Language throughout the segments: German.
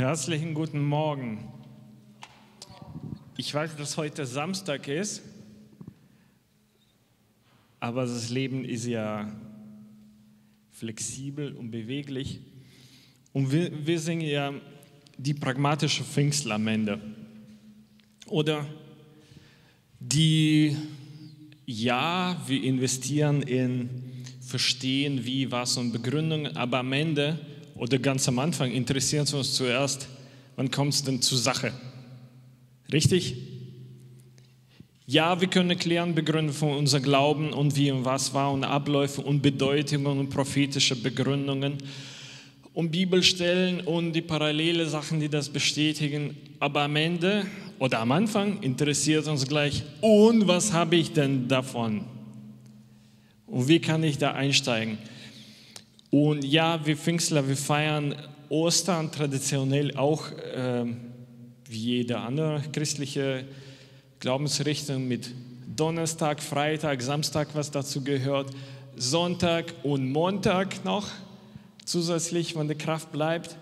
Herzlichen guten Morgen. Ich weiß, dass heute Samstag ist, aber das Leben ist ja flexibel und beweglich. Und wir, wir singen ja die pragmatische Pfingstler am Ende. Oder die, ja, wir investieren in Verstehen, wie, was und Begründungen, aber am Ende oder ganz am Anfang interessieren wir uns zuerst, wann kommt es denn zur Sache? Richtig? Ja, wir können erklären, begründen von unser Glauben und wie und was war und Abläufe und Bedeutungen und prophetische Begründungen und Bibelstellen und die parallele Sachen, die das bestätigen. Aber am Ende oder am Anfang interessiert uns gleich, und was habe ich denn davon? Und wie kann ich da einsteigen? Und ja, wir Pfingstler, wir feiern Ostern traditionell auch äh, wie jede andere christliche Glaubensrichtung mit Donnerstag, Freitag, Samstag, was dazu gehört, Sonntag und Montag noch zusätzlich, wenn die Kraft bleibt.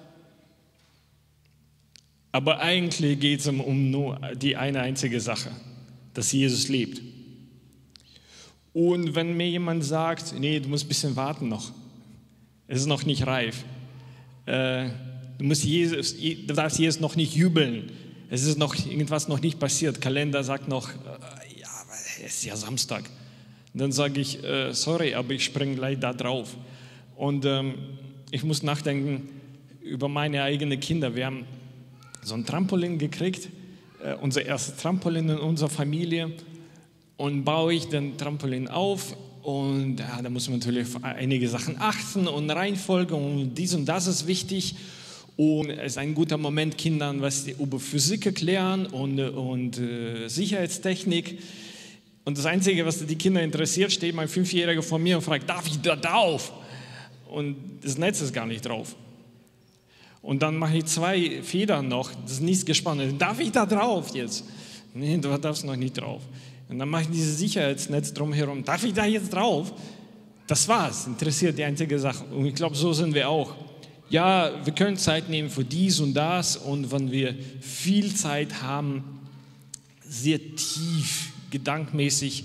Aber eigentlich geht es um nur die eine einzige Sache, dass Jesus lebt. Und wenn mir jemand sagt, nee, du musst ein bisschen warten noch, es ist noch nicht reif. Äh, du, musst Jesus, du darfst Jesus noch nicht jubeln. Es ist noch irgendwas noch nicht passiert. Kalender sagt noch, äh, ja, es ist ja Samstag. Dann sage ich, äh, sorry, aber ich springe gleich da drauf. Und ähm, ich muss nachdenken über meine eigenen Kinder. Wir haben so ein Trampolin gekriegt, äh, unser erstes Trampolin in unserer Familie. Und baue ich den Trampolin auf und ja, da muss man natürlich auf einige Sachen achten und Reihenfolge und dies und das ist wichtig. Und es ist ein guter Moment, Kindern was über Physik erklären und, und äh, Sicherheitstechnik. Und das Einzige, was die Kinder interessiert, steht mein Fünfjähriger vor mir und fragt, darf ich da drauf? Und das Netz ist gar nicht drauf. Und dann mache ich zwei Federn noch, das ist nichts gespannt. Darf ich da drauf jetzt? Nee, du darfst noch nicht drauf. Und dann mache ich dieses Sicherheitsnetz drumherum. Darf ich da jetzt drauf? Das war's. Interessiert die einzige Sache. Und ich glaube, so sind wir auch. Ja, wir können Zeit nehmen für dies und das. Und wenn wir viel Zeit haben, sehr tief, gedankmäßig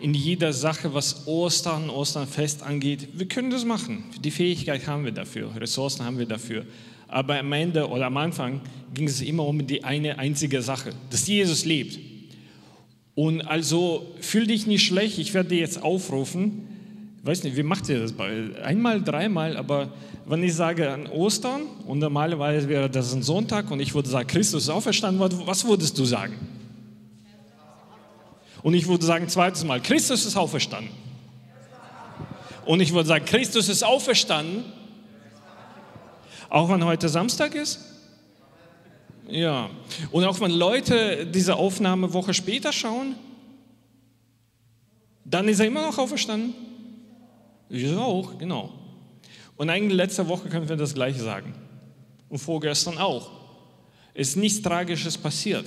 in jeder Sache, was Ostern, Osternfest angeht, wir können das machen. Die Fähigkeit haben wir dafür, Ressourcen haben wir dafür. Aber am Ende oder am Anfang ging es immer um die eine einzige Sache, dass Jesus lebt. Und also fühl dich nicht schlecht, ich werde dir jetzt aufrufen. Ich weiß nicht, wie macht ihr das? Einmal, dreimal, aber wenn ich sage an Ostern und normalerweise wäre das ein Sonntag und ich würde sagen, Christus ist auferstanden, was würdest du sagen? Und ich würde sagen, zweites Mal, Christus ist auferstanden. Und ich würde sagen, Christus ist auferstanden, auch wenn heute Samstag ist. Ja, und auch wenn Leute diese Aufnahme Woche später schauen, dann ist er immer noch auferstanden. Ich auch, genau. Und eigentlich letzte Woche können wir das gleiche sagen. Und vorgestern auch. Es ist nichts Tragisches passiert.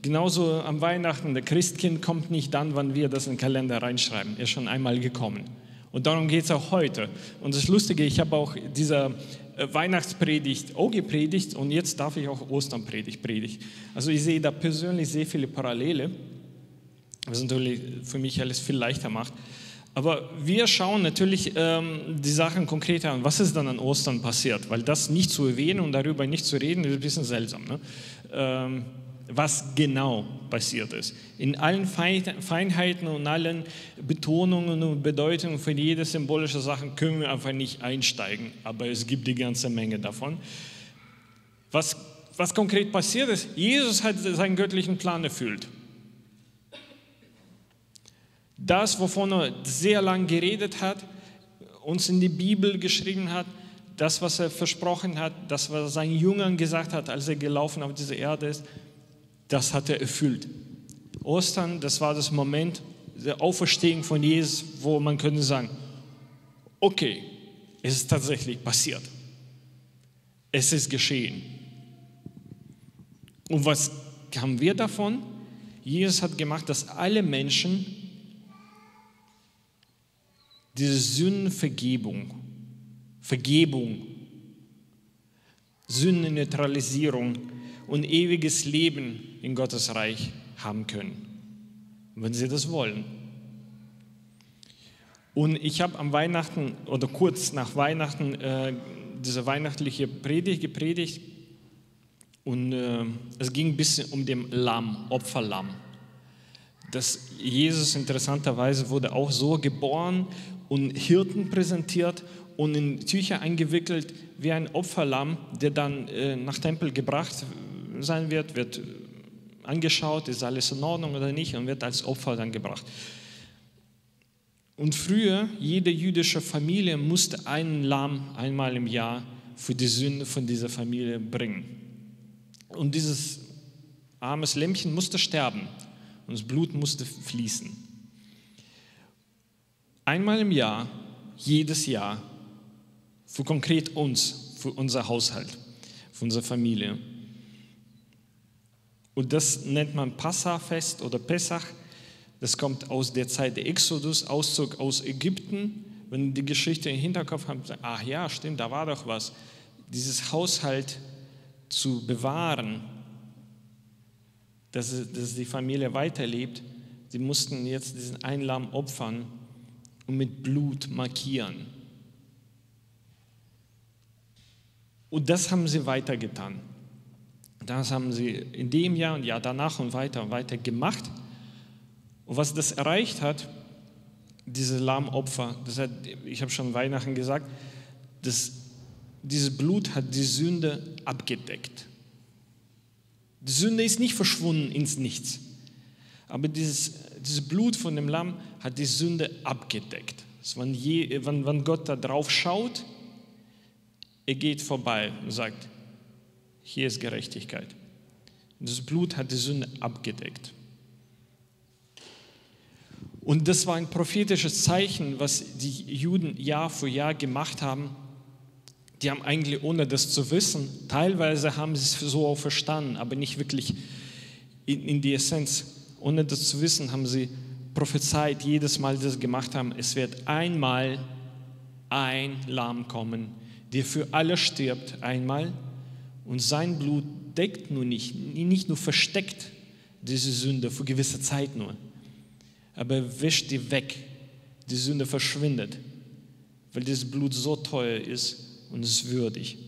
Genauso am Weihnachten, der Christkind kommt nicht dann, wann wir das in den Kalender reinschreiben. Er ist schon einmal gekommen. Und darum geht es auch heute. Und das Lustige, ich habe auch dieser Weihnachtspredigt auch gepredigt und jetzt darf ich auch Osternpredigt predigen. Also ich sehe da persönlich sehr viele Parallele, was natürlich für mich alles viel leichter macht. Aber wir schauen natürlich ähm, die Sachen konkreter an. Was ist dann an Ostern passiert? Weil das nicht zu erwähnen und darüber nicht zu reden, ist ein bisschen seltsam. Ne? Ähm, was genau passiert ist. In allen Feinheiten und allen Betonungen und Bedeutungen für jede symbolische Sache können wir einfach nicht einsteigen, aber es gibt die ganze Menge davon. Was, was konkret passiert ist, Jesus hat seinen göttlichen Plan erfüllt. Das, wovon er sehr lange geredet hat, uns in die Bibel geschrieben hat, das, was er versprochen hat, das, was er seinen Jüngern gesagt hat, als er gelaufen auf diese Erde ist, das hat er erfüllt. Ostern, das war das Moment der Auferstehung von Jesus, wo man könnte sagen, okay, es ist tatsächlich passiert. Es ist geschehen. Und was haben wir davon? Jesus hat gemacht, dass alle Menschen diese Sündenvergebung, Vergebung Sündenneutralisierung und ewiges Leben in Gottes Reich haben können, wenn sie das wollen. Und ich habe am Weihnachten oder kurz nach Weihnachten äh, diese weihnachtliche Predigt gepredigt und äh, es ging ein bisschen um den Lamm, Opferlamm. Das Jesus interessanterweise wurde auch so geboren und Hirten präsentiert und in Tücher eingewickelt wie ein Opferlamm, der dann äh, nach Tempel gebracht sein wird, wird angeschaut, ist alles in Ordnung oder nicht und wird als Opfer dann gebracht. Und früher, jede jüdische Familie musste einen Lamm einmal im Jahr für die Sünde von dieser Familie bringen. Und dieses armes Lämmchen musste sterben und das Blut musste fließen. Einmal im Jahr, jedes Jahr, für konkret uns, für unser Haushalt, für unsere Familie. Und das nennt man Passafest oder Pessach. Das kommt aus der Zeit der Exodus, Auszug aus Ägypten. Wenn die Geschichte im Hinterkopf haben, ach ja, stimmt, da war doch was. Dieses Haushalt zu bewahren, dass, dass die Familie weiterlebt, sie mussten jetzt diesen Einlamm opfern und mit Blut markieren. Und das haben sie weitergetan. Das haben sie in dem Jahr und Jahr danach und weiter und weiter gemacht. Und was das erreicht hat, diese Lahmopfer, das hat, ich habe schon Weihnachten gesagt, das, dieses Blut hat die Sünde abgedeckt. Die Sünde ist nicht verschwunden ins Nichts, aber dieses, dieses Blut von dem Lamm hat die Sünde abgedeckt. Also wenn, je, wenn, wenn Gott da drauf schaut, er geht vorbei und sagt, hier ist Gerechtigkeit. Das Blut hat die Sünde abgedeckt. Und das war ein prophetisches Zeichen, was die Juden Jahr für Jahr gemacht haben. Die haben eigentlich, ohne das zu wissen, teilweise haben sie es so auch verstanden, aber nicht wirklich in, in die Essenz. Ohne das zu wissen, haben sie prophezeit, jedes Mal, das sie gemacht haben, es wird einmal ein Lamm kommen, der für alle stirbt, einmal. Und sein Blut deckt nur nicht, nicht nur versteckt diese Sünde für gewisse Zeit nur, aber er wäscht die weg. Die Sünde verschwindet, weil dieses Blut so teuer ist und es würdig.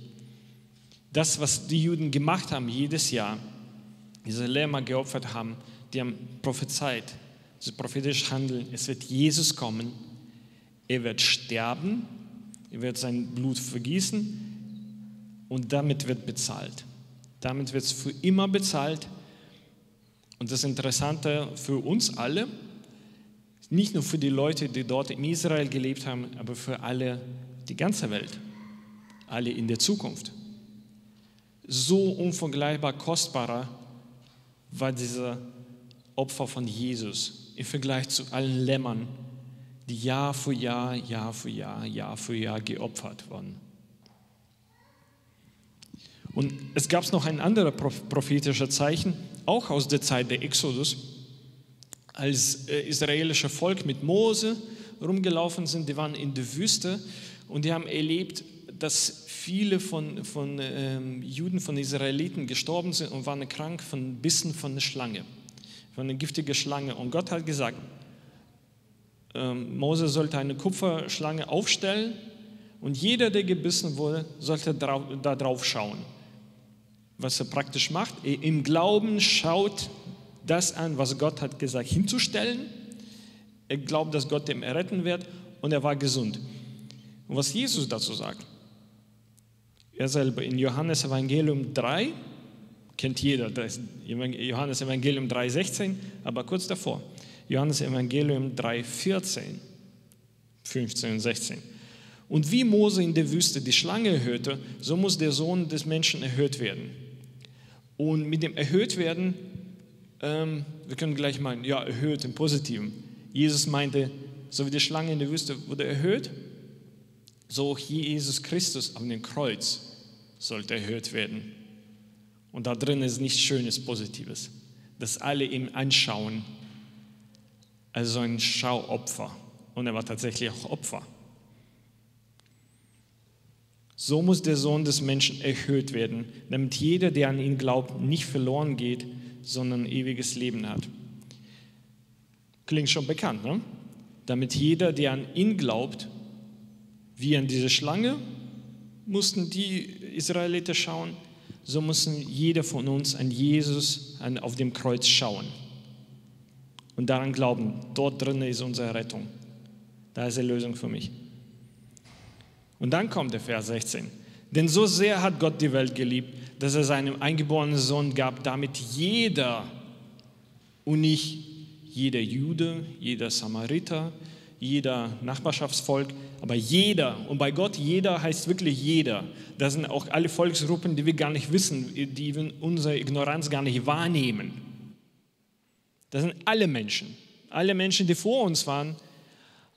Das, was die Juden gemacht haben jedes Jahr, diese Lämmer geopfert haben, die haben prophezeit, das prophetisch handeln, es wird Jesus kommen, er wird sterben, er wird sein Blut vergießen und damit wird bezahlt. Damit wird es für immer bezahlt. Und das Interessante für uns alle, nicht nur für die Leute, die dort in Israel gelebt haben, aber für alle, die ganze Welt, alle in der Zukunft. So unvergleichbar kostbarer war dieser Opfer von Jesus im Vergleich zu allen Lämmern, die Jahr für Jahr, Jahr für Jahr, Jahr für Jahr geopfert wurden. Und es gab noch ein anderes prophetisches Zeichen, auch aus der Zeit der Exodus, als äh, israelische Volk mit Mose rumgelaufen sind, die waren in der Wüste und die haben erlebt, dass viele von, von ähm, Juden, von Israeliten gestorben sind und waren krank von Bissen von einer Schlange, von einer giftigen Schlange. Und Gott hat gesagt, ähm, Mose sollte eine Kupferschlange aufstellen und jeder, der gebissen wurde, sollte drauf, da drauf schauen was er praktisch macht. Im Glauben schaut das an, was Gott hat gesagt, hinzustellen. Er glaubt, dass Gott ihm erretten wird und er war gesund. Und was Jesus dazu sagt, er selber in Johannes Evangelium 3, kennt jeder, das Johannes Evangelium 3,16, aber kurz davor, Johannes Evangelium 3,14, 15 und 16. Und wie Mose in der Wüste die Schlange erhöhte, so muss der Sohn des Menschen erhöht werden und mit dem Erhöhtwerden, ähm, wir können gleich meinen, ja, erhöht im Positiven. Jesus meinte, so wie die Schlange in der Wüste wurde erhöht, so auch Jesus Christus auf dem Kreuz sollte erhöht werden. Und da drin ist nichts Schönes, Positives, dass alle ihm anschauen, also ein Schauopfer. Und er war tatsächlich auch Opfer. So muss der Sohn des Menschen erhöht werden, damit jeder, der an ihn glaubt, nicht verloren geht, sondern ewiges Leben hat. Klingt schon bekannt, ne? Damit jeder, der an ihn glaubt, wie an diese Schlange, mussten die Israeliter schauen, so müssen jeder von uns an Jesus auf dem Kreuz schauen und daran glauben, dort drin ist unsere Rettung. Da ist die Lösung für mich. Und dann kommt der Vers 16. Denn so sehr hat Gott die Welt geliebt, dass er seinem eingeborenen Sohn gab, damit jeder und nicht jeder Jude, jeder Samariter, jeder Nachbarschaftsvolk, aber jeder, und bei Gott jeder heißt wirklich jeder. Das sind auch alle Volksgruppen, die wir gar nicht wissen, die wir unsere Ignoranz gar nicht wahrnehmen. Das sind alle Menschen, alle Menschen, die vor uns waren,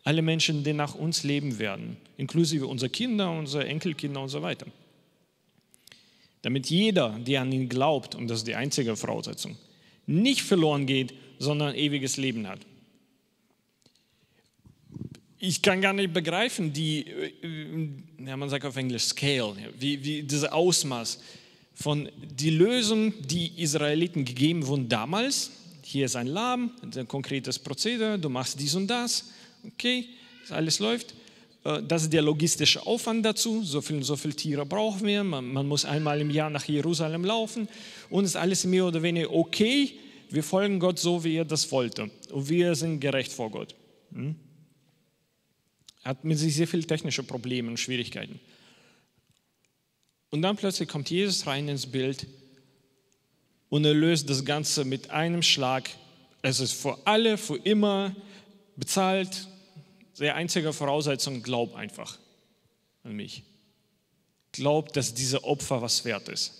alle Menschen, die nach uns leben werden, inklusive unserer Kinder, unserer Enkelkinder und so weiter. Damit jeder, der an ihn glaubt, und das ist die einzige Voraussetzung, nicht verloren geht, sondern ewiges Leben hat. Ich kann gar nicht begreifen, die, äh, ja, man sagt auf Englisch Scale, wie, wie dieses Ausmaß von die Lösung, die Israeliten gegeben wurden damals. Hier ist ein Lamm, ein konkretes Prozedere, du machst dies und das, okay, alles läuft. Äh, das ist der logistische Aufwand dazu. So viele so viel Tiere brauchen wir. Man, man, muss einmal im Jahr nach Jerusalem laufen. Und es ist alles mehr oder weniger okay. Wir folgen Gott so, wie er das wollte. Und wir sind gerecht vor Gott. Hm? hat mit sich sehr viele technische Probleme und Schwierigkeiten. Und dann plötzlich kommt Jesus rein ins Bild und er löst das Ganze mit einem Schlag. Es ist für alle, für immer bezahlt. Die einzige Voraussetzung, glaub einfach an mich. Glaub, dass diese Opfer was wert ist.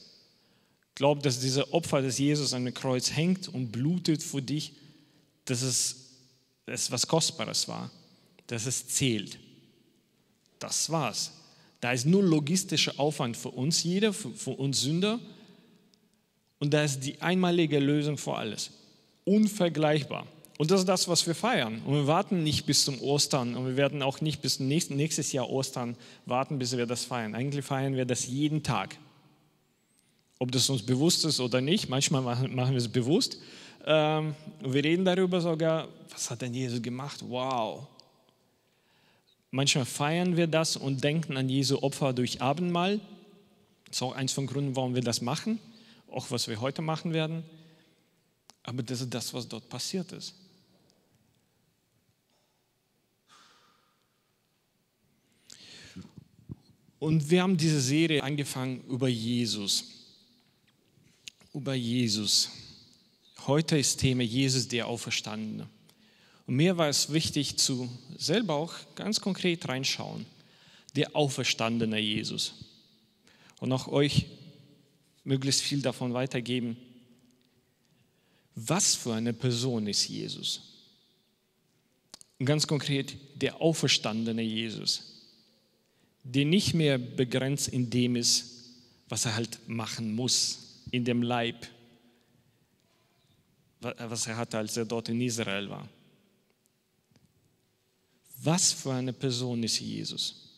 Glaub, dass diese Opfer, dass Jesus an dem Kreuz hängt und blutet für dich, dass es, dass es was Kostbares war dass es zählt. Das war's. Da ist nur logistischer Aufwand für uns jeder, für, für uns Sünder. Und da ist die einmalige Lösung für alles. Unvergleichbar. Und das ist das, was wir feiern. Und wir warten nicht bis zum Ostern und wir werden auch nicht bis nächstes Jahr Ostern warten, bis wir das feiern. Eigentlich feiern wir das jeden Tag. Ob das uns bewusst ist oder nicht, manchmal machen wir es bewusst. Ähm, wir reden darüber sogar, was hat denn Jesus gemacht? Wow, Manchmal feiern wir das und denken an Jesu Opfer durch Abendmahl. Das ist auch eins von Gründen, warum wir das machen, auch was wir heute machen werden. Aber das ist das, was dort passiert ist. Und wir haben diese Serie angefangen über Jesus. Über Jesus. Heute ist Thema Jesus, der Auferstandene. Und mir war es wichtig, zu selber auch ganz konkret reinschauen. Der auferstandene Jesus. Und auch euch möglichst viel davon weitergeben. Was für eine Person ist Jesus? Und ganz konkret, der auferstandene Jesus, der nicht mehr begrenzt in dem ist, was er halt machen muss, in dem Leib, was er hatte, als er dort in Israel war. Was für eine Person ist Jesus?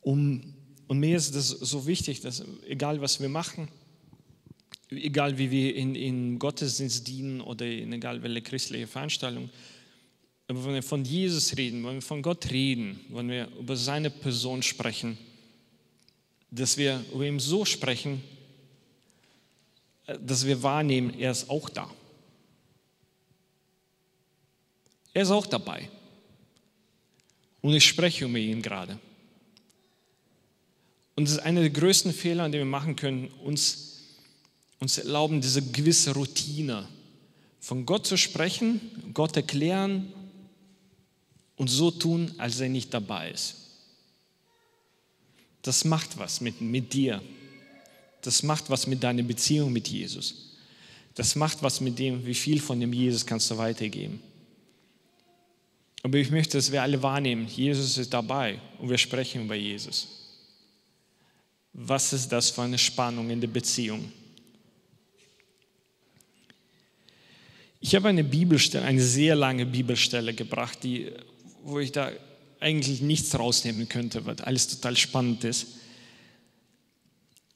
Um, und mir ist das so wichtig, dass egal was wir machen, egal wie wir in, in Gottesdienst dienen oder in egal welche christliche Veranstaltung, wenn wir von Jesus reden, wenn wir von Gott reden, wenn wir über seine Person sprechen, dass wir über ihn so sprechen, dass wir wahrnehmen, er ist auch da. Er ist auch dabei. Und ich spreche über ihn gerade. Und das ist einer der größten Fehler, die wir machen können, uns, uns erlauben, diese gewisse Routine von Gott zu sprechen, Gott erklären und so tun, als er nicht dabei ist. Das macht was mit, mit dir. Das macht was mit deiner Beziehung mit Jesus. Das macht was mit dem, wie viel von dem Jesus kannst du weitergeben. Aber ich möchte, dass wir alle wahrnehmen, Jesus ist dabei und wir sprechen über Jesus. Was ist das für eine Spannung in der Beziehung? Ich habe eine Bibelstelle, eine sehr lange Bibelstelle gebracht, die, wo ich da eigentlich nichts rausnehmen könnte, weil alles total spannend ist.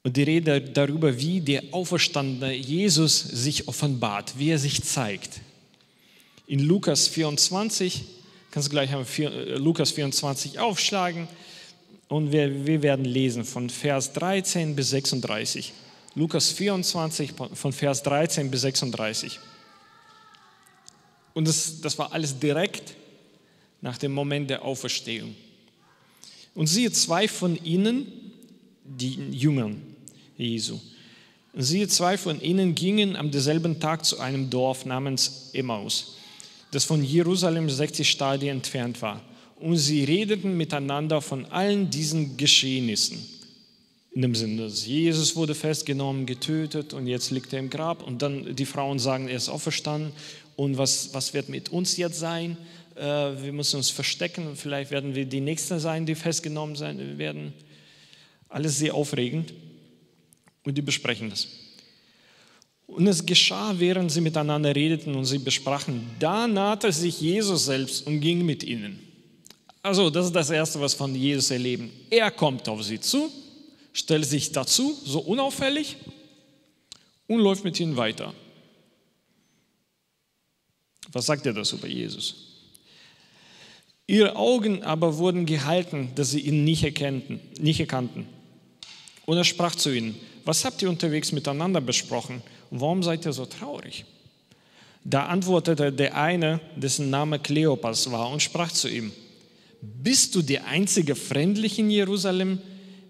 Und die Rede darüber, wie der auferstandene Jesus sich offenbart, wie er sich zeigt. In Lukas 24, kannst du gleich äh, Lukas 24 aufschlagen und wir, wir werden lesen von Vers 13 bis 36. Lukas 24 von Vers 13 bis 36. Und das, das war alles direkt nach dem Moment der Auferstehung. Und siehe, zwei von ihnen, die Jüngern Jesu, siehe, zwei von ihnen gingen am selben Tag zu einem Dorf namens Emmaus, das von Jerusalem 60 Stadien entfernt war. Und sie redeten miteinander von allen diesen Geschehnissen. In dem Sinne, dass Jesus wurde festgenommen, getötet und jetzt liegt er im Grab. Und dann die Frauen sagen, er ist auferstanden. Und was, was wird mit uns jetzt sein? Äh, wir müssen uns verstecken. Vielleicht werden wir die Nächsten sein, die festgenommen sein werden. Alles sehr aufregend. Und die besprechen das. Und es geschah, während sie miteinander redeten und sie besprachen. Da nahte sich Jesus selbst und ging mit ihnen. Also, das ist das Erste, was von Jesus erleben. Er kommt auf sie zu stellt sich dazu, so unauffällig, und läuft mit ihnen weiter. Was sagt er das über Jesus? Ihre Augen aber wurden gehalten, dass sie ihn nicht, erkannten, nicht erkannten. Und er sprach zu ihnen, was habt ihr unterwegs miteinander besprochen warum seid ihr so traurig? Da antwortete der eine, dessen Name Kleopas war, und sprach zu ihm, bist du der einzige Fremdliche in Jerusalem,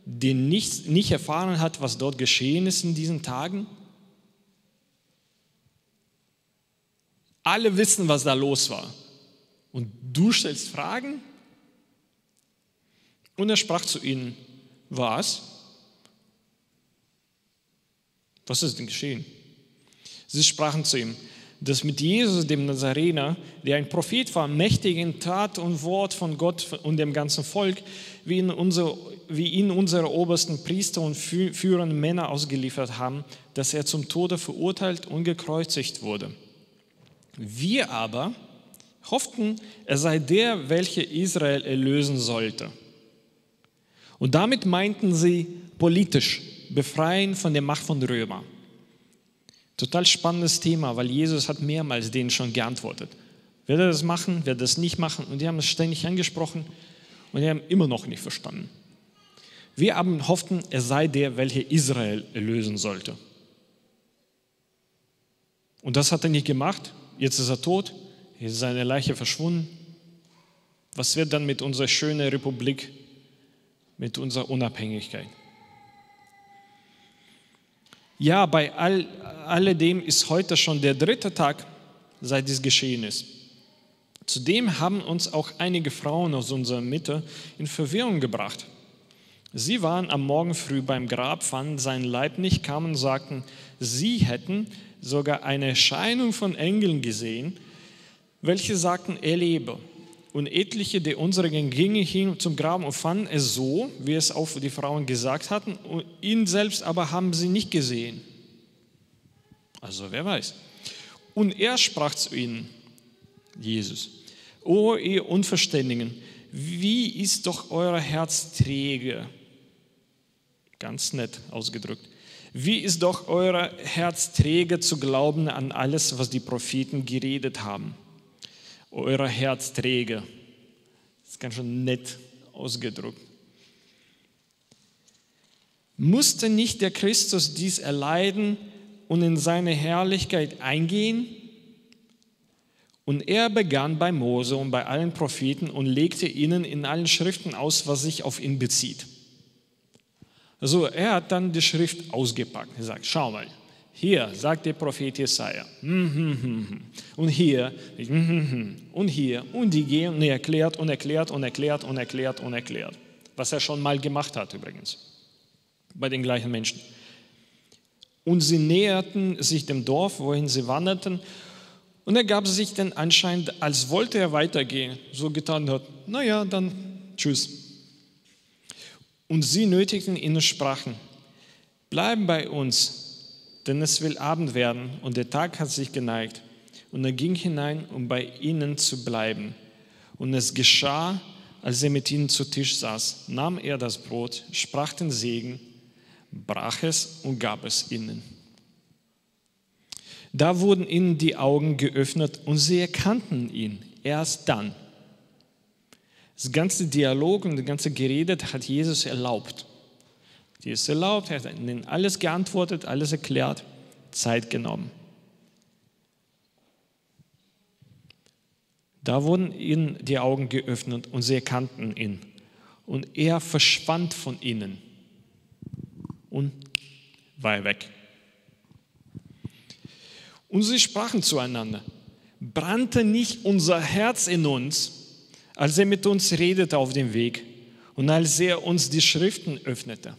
der nicht, nicht erfahren hat, was dort geschehen ist in diesen Tagen? Alle wissen, was da los war. Und du stellst Fragen? Und er sprach zu ihnen, was? Was ist denn geschehen? Sie sprachen zu ihm, dass mit Jesus, dem Nazarener, der ein Prophet war, mächtig in Tat und Wort von Gott und dem ganzen Volk, wie ihn unsere wie ihn unsere obersten Priester und führenden Männer ausgeliefert haben, dass er zum Tode verurteilt und gekreuzigt wurde. Wir aber hofften, er sei der, welcher Israel erlösen sollte. Und damit meinten sie politisch befreien von der Macht von Römer. Total spannendes Thema, weil Jesus hat mehrmals denen schon geantwortet. Wird er das machen, wird er das nicht machen? Und die haben es ständig angesprochen und die haben immer noch nicht verstanden. Wir haben hofften, er sei der, welcher Israel erlösen sollte. Und das hat er nicht gemacht. Jetzt ist er tot, jetzt ist seine Leiche verschwunden. Was wird dann mit unserer schönen Republik, mit unserer Unabhängigkeit? Ja, bei all, alledem ist heute schon der dritte Tag, seit dies geschehen ist. Zudem haben uns auch einige Frauen aus unserer Mitte in Verwirrung gebracht. Sie waren am Morgen früh beim Grab, fanden seinen Leib nicht, kamen und sagten, sie hätten sogar eine Erscheinung von Engeln gesehen, welche sagten, er lebe. Und etliche der unseren gingen hin zum Grab und fanden es so, wie es auch die Frauen gesagt hatten, und ihn selbst aber haben sie nicht gesehen. Also wer weiß. Und er sprach zu ihnen, Jesus, O ihr Unverständigen, wie ist doch euer Herz träge Ganz nett ausgedrückt. Wie ist doch euer Herz träge zu glauben an alles, was die Propheten geredet haben? Euer Herz träge. Das ist ganz schön nett ausgedrückt. Musste nicht der Christus dies erleiden und in seine Herrlichkeit eingehen? Und er begann bei Mose und bei allen Propheten und legte ihnen in allen Schriften aus, was sich auf ihn bezieht. Also er hat dann die Schrift ausgepackt. Er sagt, schau mal, hier sagt der Prophet Jesaja. Hm, hm, hm, und hier, und hier, und die gehen und er erklärt und erklärt und erklärt und erklärt und erklärt. Was er schon mal gemacht hat übrigens. Bei den gleichen Menschen. Und sie näherten sich dem Dorf, wohin sie wanderten. Und er gab sich den Anschein, als wollte er weitergehen. So getan hat, naja, dann tschüss. Und sie nötigten ihn und sprachen, bleiben bei uns, denn es will Abend werden und der Tag hat sich geneigt. Und er ging hinein, um bei ihnen zu bleiben. Und es geschah, als er mit ihnen zu Tisch saß, nahm er das Brot, sprach den Segen, brach es und gab es ihnen. Da wurden ihnen die Augen geöffnet und sie erkannten ihn erst dann. Das ganze Dialog und das ganze Gerede hat Jesus erlaubt. Jesus erlaubt, er hat ihnen alles geantwortet, alles erklärt, Zeit genommen. Da wurden ihnen die Augen geöffnet und sie erkannten ihn. Und er verschwand von ihnen und war weg. Und sie sprachen zueinander, brannte nicht unser Herz in uns, als er mit uns redete auf dem Weg und als er uns die Schriften öffnete.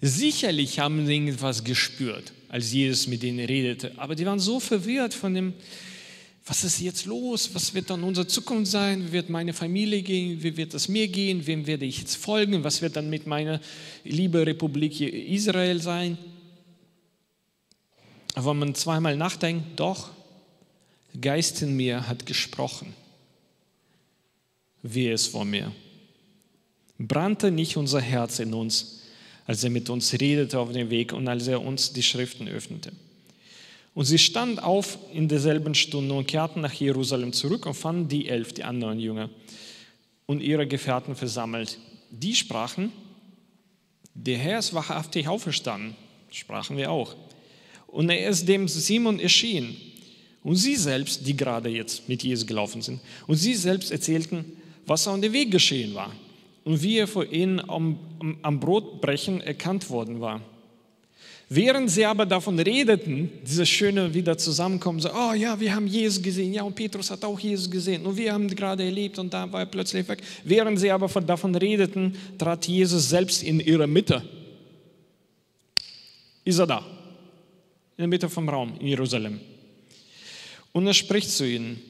Sicherlich haben sie irgendwas gespürt, als Jesus mit ihnen redete, aber die waren so verwirrt von dem, was ist jetzt los? Was wird dann unsere Zukunft sein? Wie wird meine Familie gehen? Wie wird es mir gehen? Wem werde ich jetzt folgen? Was wird dann mit meiner lieben Republik Israel sein? Aber wenn man zweimal nachdenkt, doch, Geist in mir hat gesprochen. Wie es vor mir. Brannte nicht unser Herz in uns, als er mit uns redete auf dem Weg und als er uns die Schriften öffnete. Und sie standen auf in derselben Stunde und kehrten nach Jerusalem zurück und fanden die elf, die anderen Jünger, und ihre Gefährten versammelt. Die sprachen, der Herr ist wahrhaftig auferstanden, sprachen wir auch. Und er ist dem Simon erschienen. Und sie selbst, die gerade jetzt mit Jesus gelaufen sind, und sie selbst erzählten, was auf dem Weg geschehen war und wie er vor ihnen am, am, Brotbrechen erkannt worden war. Während sie aber davon redeten, dieses schöne wieder zusammenkommen, so, oh ja, wir haben Jesus gesehen, ja, und Petrus hat auch Jesus gesehen, und wir haben gerade erlebt, und da war er plötzlich weg. Während sie aber davon redeten, trat Jesus selbst in ihre Mitte. Ist er da? in der Mitte vom Raum in Jerusalem. Und er spricht zu ihnen,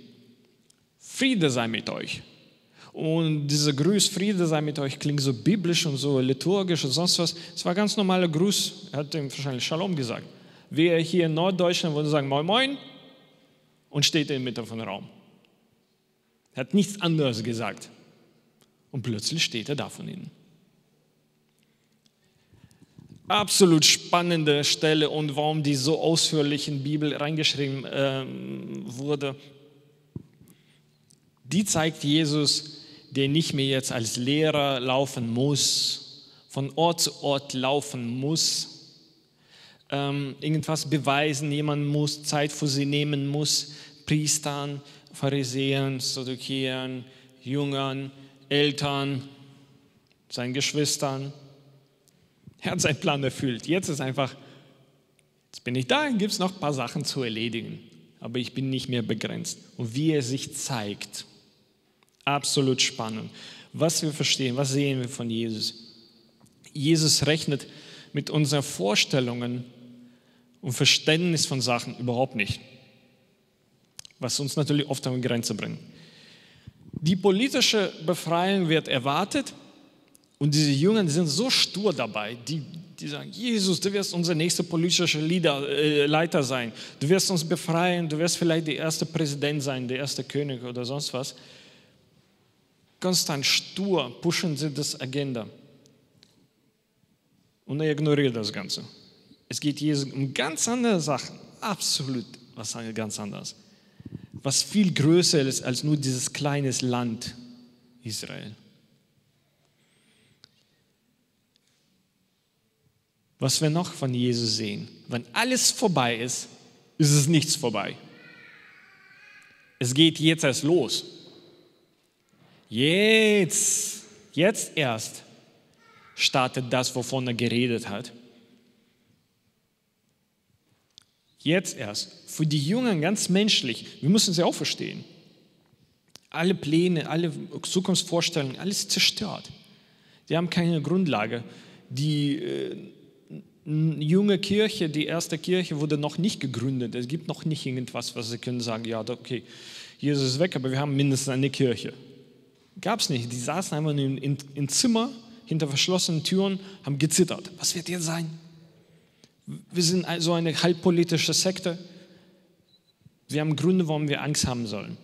Friede sei mit euch. Und dieser Gruß, Friede sei mit euch, klingt so biblisch und so liturgisch und sonst was. Es war ganz normaler Gruß. Er hat ihm wahrscheinlich Shalom gesagt. Wir hier in Norddeutschland würden sagen Moin Moin und steht in der Mitte vom Raum. Er hat nichts anderes gesagt. Und plötzlich steht er da von ihnen absolut spannende Stelle und warum die so ausführlich in die Bibel reingeschrieben äh, wurde. Die zeigt Jesus, der nicht mehr jetzt als Lehrer laufen muss, von Ort zu Ort laufen muss, ähm, irgendwas beweisen, jemand muss Zeit für sie nehmen muss, Priestern, Pharisäern, Saddukäern, Jüngern, Eltern, seinen Geschwistern er hat seinen Plan erfüllt. Jetzt ist einfach, jetzt bin ich da, gibt es noch ein paar Sachen zu erledigen. Aber ich bin nicht mehr begrenzt. Und wie er sich zeigt, absolut spannend. Was wir verstehen, was sehen wir von Jesus? Jesus rechnet mit unseren Vorstellungen und Verständnis von Sachen überhaupt nicht. Was uns natürlich oft an die Grenze bringt. Die politische Befreiung wird erwartet, und diese die sind so stur dabei, die, die sagen, Jesus, du wirst unser nächster politischer Leader, äh, Leiter sein, du wirst uns befreien, du wirst vielleicht der erste Präsident sein, der erste König oder sonst was. Konstant stur pushen sie das Agenda. Und er ignoriert das Ganze. Es geht Jesus um ganz andere Sachen, absolut was ganz anderes. Was viel größer ist als nur dieses kleine Land Israel. was wir noch von Jesus sehen. Wenn alles vorbei ist, ist es nichts vorbei. Es geht jetzt erst los. Jetzt, jetzt erst startet das, wovon er geredet hat. Jetzt erst. Für die Jungen ganz menschlich. Wir müssen sie auch verstehen. Alle Pläne, alle Zukunftsvorstellungen, alles zerstört. Die haben keine Grundlage. Die äh, junge Kirche, die erste Kirche wurde noch nicht gegründet. Es gibt noch nicht irgendwas, was sie können sagen, ja, okay, Jesus ist weg, aber wir haben mindestens eine Kirche. Gab es nicht. Die saßen einfach in, in, in Zimmer hinter verschlossenen Türen, haben gezittert. Was wird jetzt sein? Wir sind so eine halbpolitische Sekte. Wir haben Gründe, warum wir Angst haben sollen.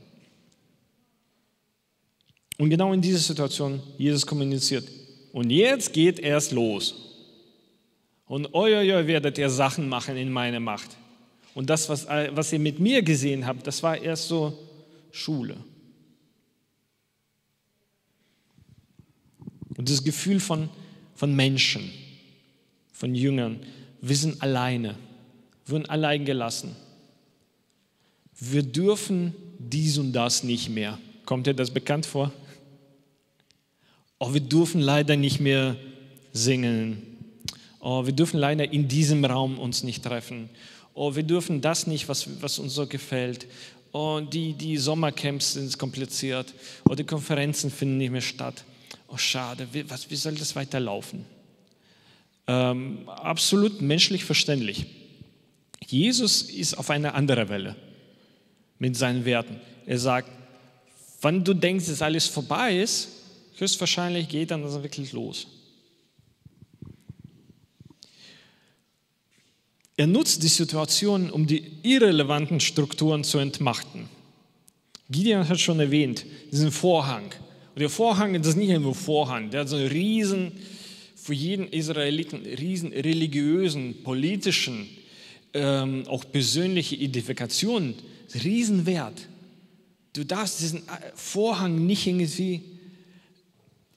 Und genau in dieser Situation, Jesus kommuniziert. Und jetzt geht erst los. Und oi, werdet ihr Sachen machen in meiner Macht. Und das, was, was ihr mit mir gesehen habt, das war erst so Schule. Und das Gefühl von, von Menschen, von Jüngern, wir sind alleine, wir wurden allein gelassen. Wir dürfen dies und das nicht mehr. Kommt dir das bekannt vor? Oh, wir dürfen leider nicht mehr singen. Oh, wir dürfen leider in diesem Raum uns nicht treffen. Oh, wir dürfen das nicht, was, was uns so gefällt. Oh, die, die Sommercamps sind kompliziert. Oh, die Konferenzen finden nicht mehr statt. Oh, schade. Wie, was, wie soll das weiterlaufen? Ähm, absolut menschlich verständlich. Jesus ist auf einer anderen Welle mit seinen Werten. Er sagt, wenn du denkst, dass alles vorbei ist, höchstwahrscheinlich geht dann das wirklich los. Er nutzt die Situation, um die irrelevanten Strukturen zu entmachten. Gideon hat schon erwähnt, diesen Vorhang. Und der Vorhang, das ist nicht nur Vorhang, der hat so einen riesen, für jeden Israeliten, riesen religiösen, politischen, ähm, auch persönliche Identifikation, Riesenwert. Du darfst diesen äh, Vorhang nicht irgendwie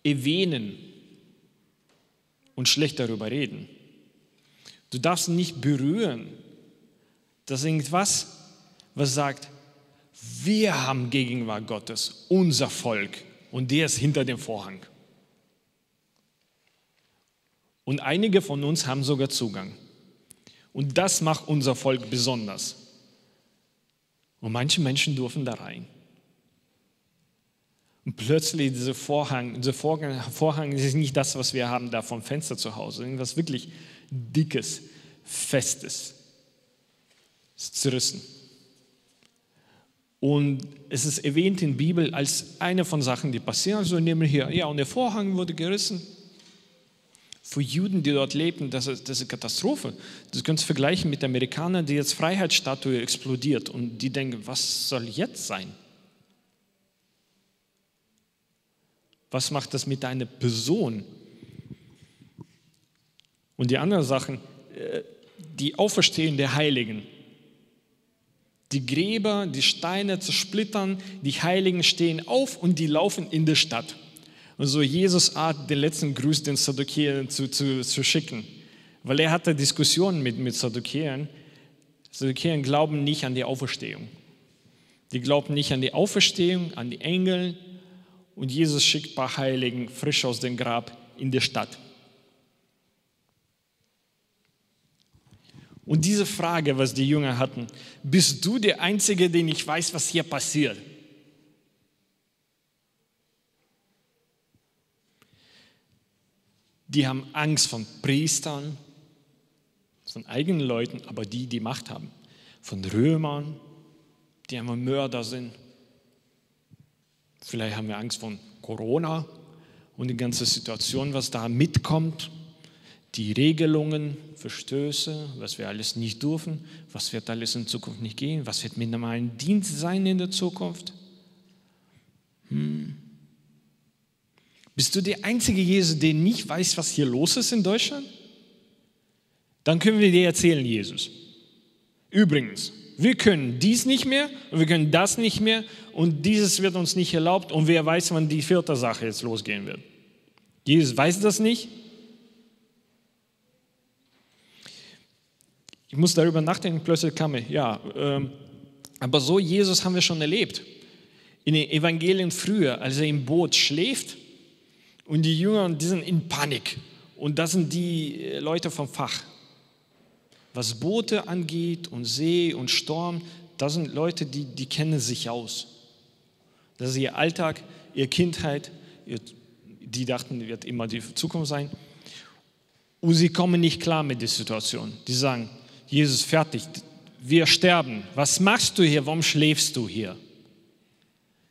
erwähnen und schlecht darüber reden. Du darfst nicht berühren. Das ist irgendwas, was sagt, wir haben Gegenwart Gottes, unser Volk, und der ist hinter dem Vorhang. Und einige von uns haben sogar Zugang. Und das macht unser Volk besonders. Und manche Menschen dürfen da rein. Und plötzlich dieser Vorhang, dieser Vorhang, Vorhang ist nicht das, was wir haben da vom Fenster zu Hause, irgendwas wirklich Dickes, Festes. Ist zerrissen. Und es ist erwähnt in der Bibel als eine von Sachen, die passieren. Also nehmen wir hier, ja, und der Vorhang wurde gerissen. Für Juden, die dort lebten, das ist, das ist eine Katastrophe. Das könnt ihr vergleichen mit Amerikanern, die jetzt Freiheitsstatue explodiert und die denken, was soll jetzt sein? Was macht das mit deiner Person? Und die anderen Sachen, äh, die Auferstehung der Heiligen. Die Gräber, die Steine zersplittern, die Heiligen stehen auf und die laufen in der Stadt. Und so Jesus Art, den letzten Gruß den Saddukäern zu, zu, zu schicken. Weil er hatte Diskussionen mit, mit Saddukäern. Saddukäern glauben nicht an die Auferstehung. Die glauben nicht an die Auferstehung, an die Engel. Und Jesus schickt ein paar Heiligen frisch aus dem Grab in die Stadt. Und diese Frage, was die Jünger hatten, bist du der Einzige, den ich weiß, was hier passiert? Die haben Angst von Priestern, von eigenen Leuten, aber die, die Macht haben, von Römern, die einmal Mörder sind. Vielleicht haben wir Angst von Corona und die ganze Situation, was da mitkommt die Regelungen, Verstöße, was wir alles nicht dürfen, was wird alles in Zukunft nicht gehen, was wird mit normalen Dienst sein in der Zukunft. Hm. Bist du der einzige Jesus, der nicht weiß, was hier los ist in Deutschland? Dann können wir dir erzählen, Jesus. Übrigens, wir können dies nicht mehr und wir können das nicht mehr und dieses wird uns nicht erlaubt und wer weiß, wann die vierte Sache jetzt losgehen wird. Jesus weiß das nicht, Ich muss darüber nachdenken, plötzlich kam mir, ja, ähm, aber so Jesus haben wir schon erlebt. In den Evangelien früher, als er im Boot schläft und die Jünger, die sind in Panik. Und das sind die äh, Leute vom Fach. Was Boote angeht und See und Sturm, das sind Leute, die, die kennen sich aus. Das ist ihr Alltag, ihre Kindheit, die dachten, wird immer die Zukunft sein. Und sie kommen nicht klar mit der Situation. Die sagen, Jesus, fertig, wir sterben. Was machst du hier? Warum schläfst du hier?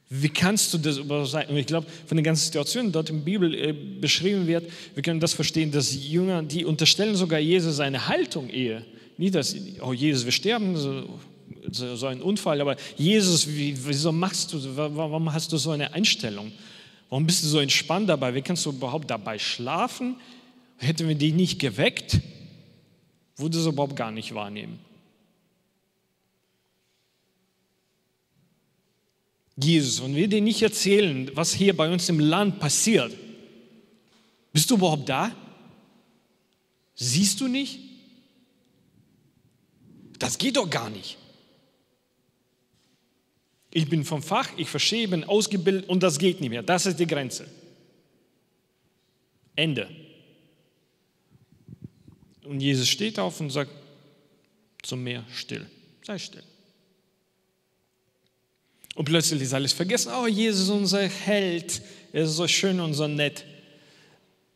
Wie kannst du das überhaupt sein? Und ich glaube, von der ganzen Situation, die dort in der Bibel äh, beschrieben wird, wir können das verstehen, dass die Jünger, die unterstellen sogar Jesus seine Haltung eher. Nicht, dass, oh Jesus, wir sterben, so, so ein Unfall, aber Jesus, wie, wieso machst du, warum hast du so eine Einstellung? Warum bist du so entspannt dabei? Wie kannst du überhaupt dabei schlafen? Hätten wir dich nicht geweckt, würde es überhaupt gar nicht wahrnehmen. Jesus, wenn wir dir nicht erzählen, was hier bei uns im Land passiert, bist du überhaupt da? Siehst du nicht? Das geht doch gar nicht. Ich bin vom Fach, ich verstehe, bin ausgebildet und das geht nicht mehr. Das ist die Grenze. Ende. Und Jesus steht auf und sagt zum Meer, still, sei still. Und plötzlich ist alles vergessen. Oh, Jesus, unser Held, er ist so schön und so nett.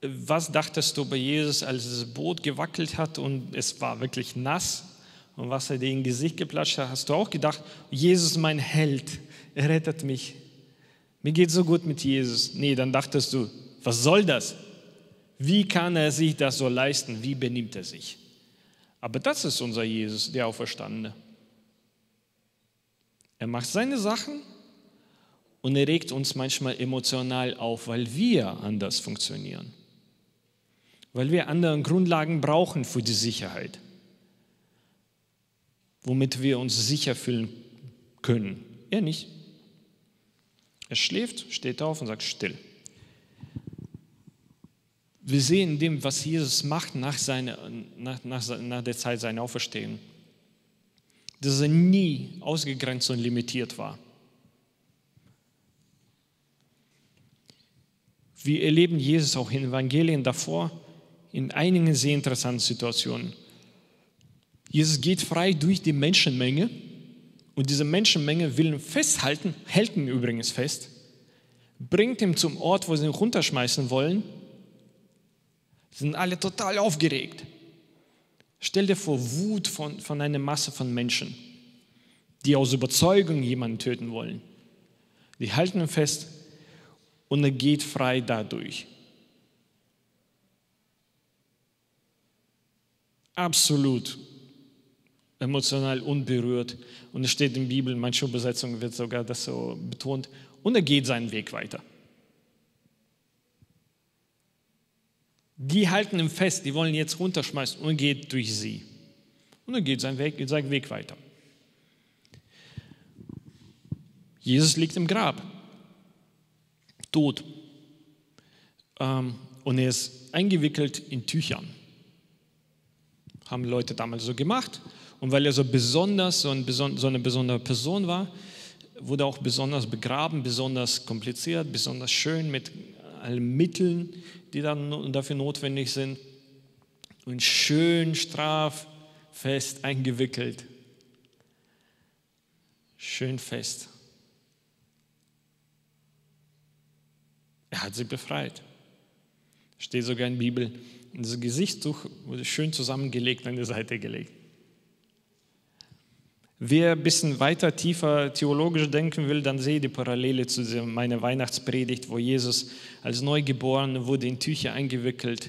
Was dachtest du bei Jesus, als das Boot gewackelt hat und es war wirklich nass und Wasser dir in Gesicht geplatscht hat? Hast du auch gedacht, Jesus, mein Held, er rettet mich. Mir geht so gut mit Jesus. Nee, dann dachtest du, was soll das? Wie kann er sich das so leisten? Wie benimmt er sich? Aber das ist unser Jesus, der Auferstandene. Er macht seine Sachen und er regt uns manchmal emotional auf, weil wir anders funktionieren. Weil wir andere Grundlagen brauchen für die Sicherheit, womit wir uns sicher fühlen können. Er nicht. Er schläft, steht auf und sagt still. Wir sehen dem, was Jesus macht nach, seiner, nach, nach, nach der Zeit seiner Auferstehung, dass er nie ausgegrenzt und limitiert war. Wir erleben Jesus auch in Evangelien davor in einigen sehr interessanten Situationen. Jesus geht frei durch die Menschenmenge und diese Menschenmenge will ihn festhalten, hält ihn übrigens fest, bringt ihn zum Ort, wo sie ihn runterschmeißen wollen sind alle total aufgeregt. Stell dir vor, Wut von, von einer Masse von Menschen, die aus Überzeugung jemanden töten wollen. Die halten ihn fest und er geht frei dadurch. Absolut emotional unberührt. Und es steht in der Bibel, in manchen Übersetzungen wird sogar das so betont. Und er geht seinen Weg weiter. Die halten ihn fest, die wollen ihn jetzt runterschmeißen und geht durch sie. Und dann geht sein Weg, sein Weg weiter. Jesus liegt im Grab, tot. Ähm, und er ist eingewickelt in Tüchern. Haben Leute damals so gemacht. Und weil er so besonders, so eine besondere Person war, wurde auch besonders begraben, besonders kompliziert, besonders schön mit allen Mitteln, die dann dafür notwendig sind. Und schön straffest eingewickelt. Schön fest. Er hat sie befreit. Steht sogar in der Bibel. Und das Gesichtstuch wurde schön zusammengelegt an die Seite gelegt. Wer ein bisschen weiter, tiefer theologisch denken will, dann sehe die Parallele zu meiner Weihnachtspredigt, wo Jesus als Neugeborener wurde in Tücher eingewickelt,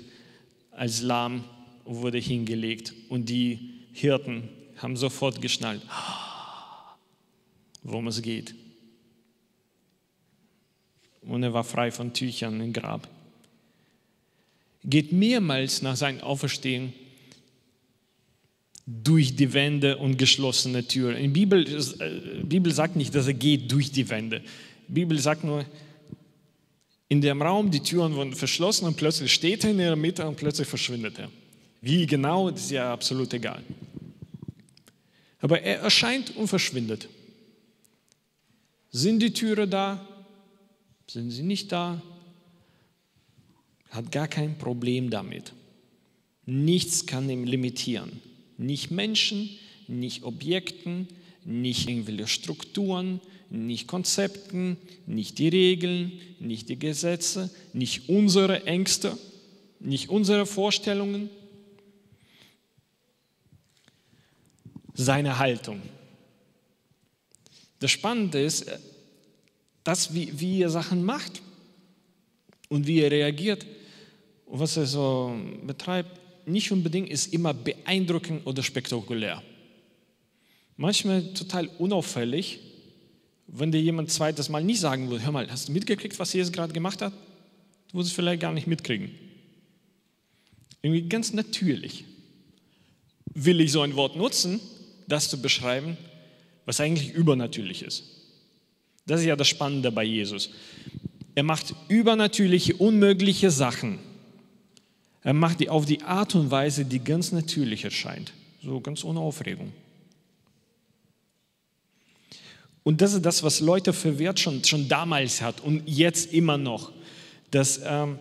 als Lamm wurde hingelegt. Und die Hirten haben sofort geschnallt, worum es geht. Und er war frei von Tüchern im Grab. Geht mehrmals nach seiner Auferstehung durch die Wände und geschlossene Türen. Die Bibel, äh, Bibel sagt nicht, dass er geht durch die Wände. Die Bibel sagt nur, in dem Raum, die Türen wurden verschlossen und plötzlich steht er in der Mitte und plötzlich verschwindet er. Wie genau, das ist ja absolut egal. Aber er erscheint und verschwindet. Sind die Türen da? Sind sie nicht da? Hat gar kein Problem damit. Nichts kann ihn limitieren. Nicht Menschen, nicht Objekten, nicht irgendwelche Strukturen, nicht Konzepten, nicht die Regeln, nicht die Gesetze, nicht unsere Ängste, nicht unsere Vorstellungen. Seine Haltung. Das Spannende ist, dass wie, wie er Sachen macht und wie er reagiert und was er so betreibt, nicht unbedingt ist immer beeindruckend oder spektakulär. Manchmal total unauffällig, Wenn dir jemand zweites Mal nicht sagen will, hör mal, hast du mitgekriegt, was Jesus gerade gemacht hat? Du wirst es vielleicht gar nicht mitkriegen. Irgendwie ganz natürlich will ich so ein Wort nutzen, das zu beschreiben, was eigentlich übernatürlich ist. Das ist ja das Spannende bei Jesus. Er macht übernatürliche, unmögliche Sachen. Er macht die auf die Art und Weise, die ganz natürlich erscheint. So ganz ohne Aufregung. Und das ist das, was Leute verwehrt schon, schon damals hat und jetzt immer noch. Dass, ähm,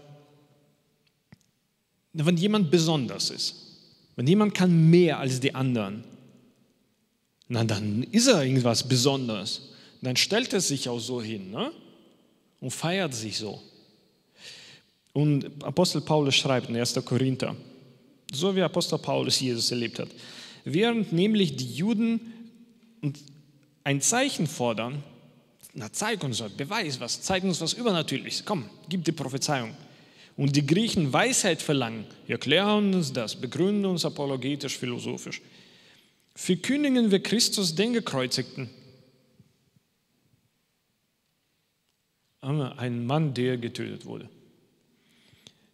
wenn jemand besonders ist, wenn jemand kann mehr als die anderen, na, dann ist er irgendwas Besonderes. Dann stellt er sich auch so hin ne? und feiert sich so. Und Apostel Paulus schreibt in 1. Korinther, so wie Apostel Paulus Jesus erlebt hat, während nämlich die Juden ein Zeichen fordern, na zeig uns, beweis was, zeig uns was Übernatürliches, komm, gib die Prophezeiung. Und die Griechen Weisheit verlangen, erklären uns das, begründen uns apologetisch, philosophisch. Verkündigen wir Christus den Gekreuzigten. Ein Mann, der getötet wurde.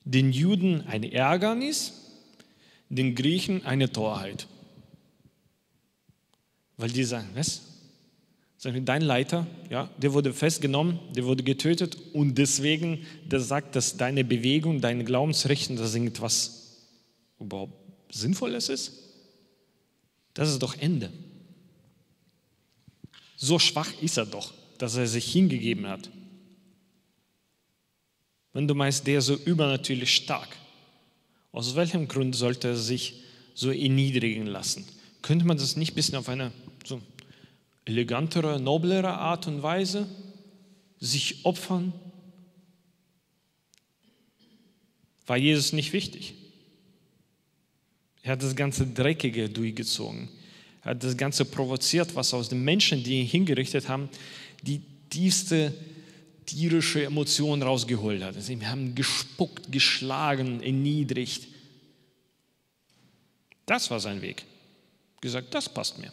Den Juden ein Ärgernis, den Griechen eine Torheit. Weil die sagen, was? Dein Leiter, ja, der wurde festgenommen, der wurde getötet und deswegen, der sagt, dass deine Bewegung, deine Glaubensrichtung, dass irgendwas überhaupt Sinnvolles ist. Das ist doch Ende. So schwach ist er doch, dass er sich hingegeben hat. Wenn du meinst, der so übernatürlich stark, aus welchem Grund sollte er sich so erniedrigen lassen? Könnte man das nicht ein bisschen auf eine so elegantere, noblere Art und Weise sich opfern? War Jesus nicht wichtig? Er hat das ganze Dreckige durchgezogen. Er hat das Ganze provoziert, was aus den Menschen, die ihn hingerichtet haben, die tiefste tierische Emotion rausgeholt hat. Sie haben gespuckt, geschlagen, erniedrigt. Das war sein Weg. Gesagt, das passt mir.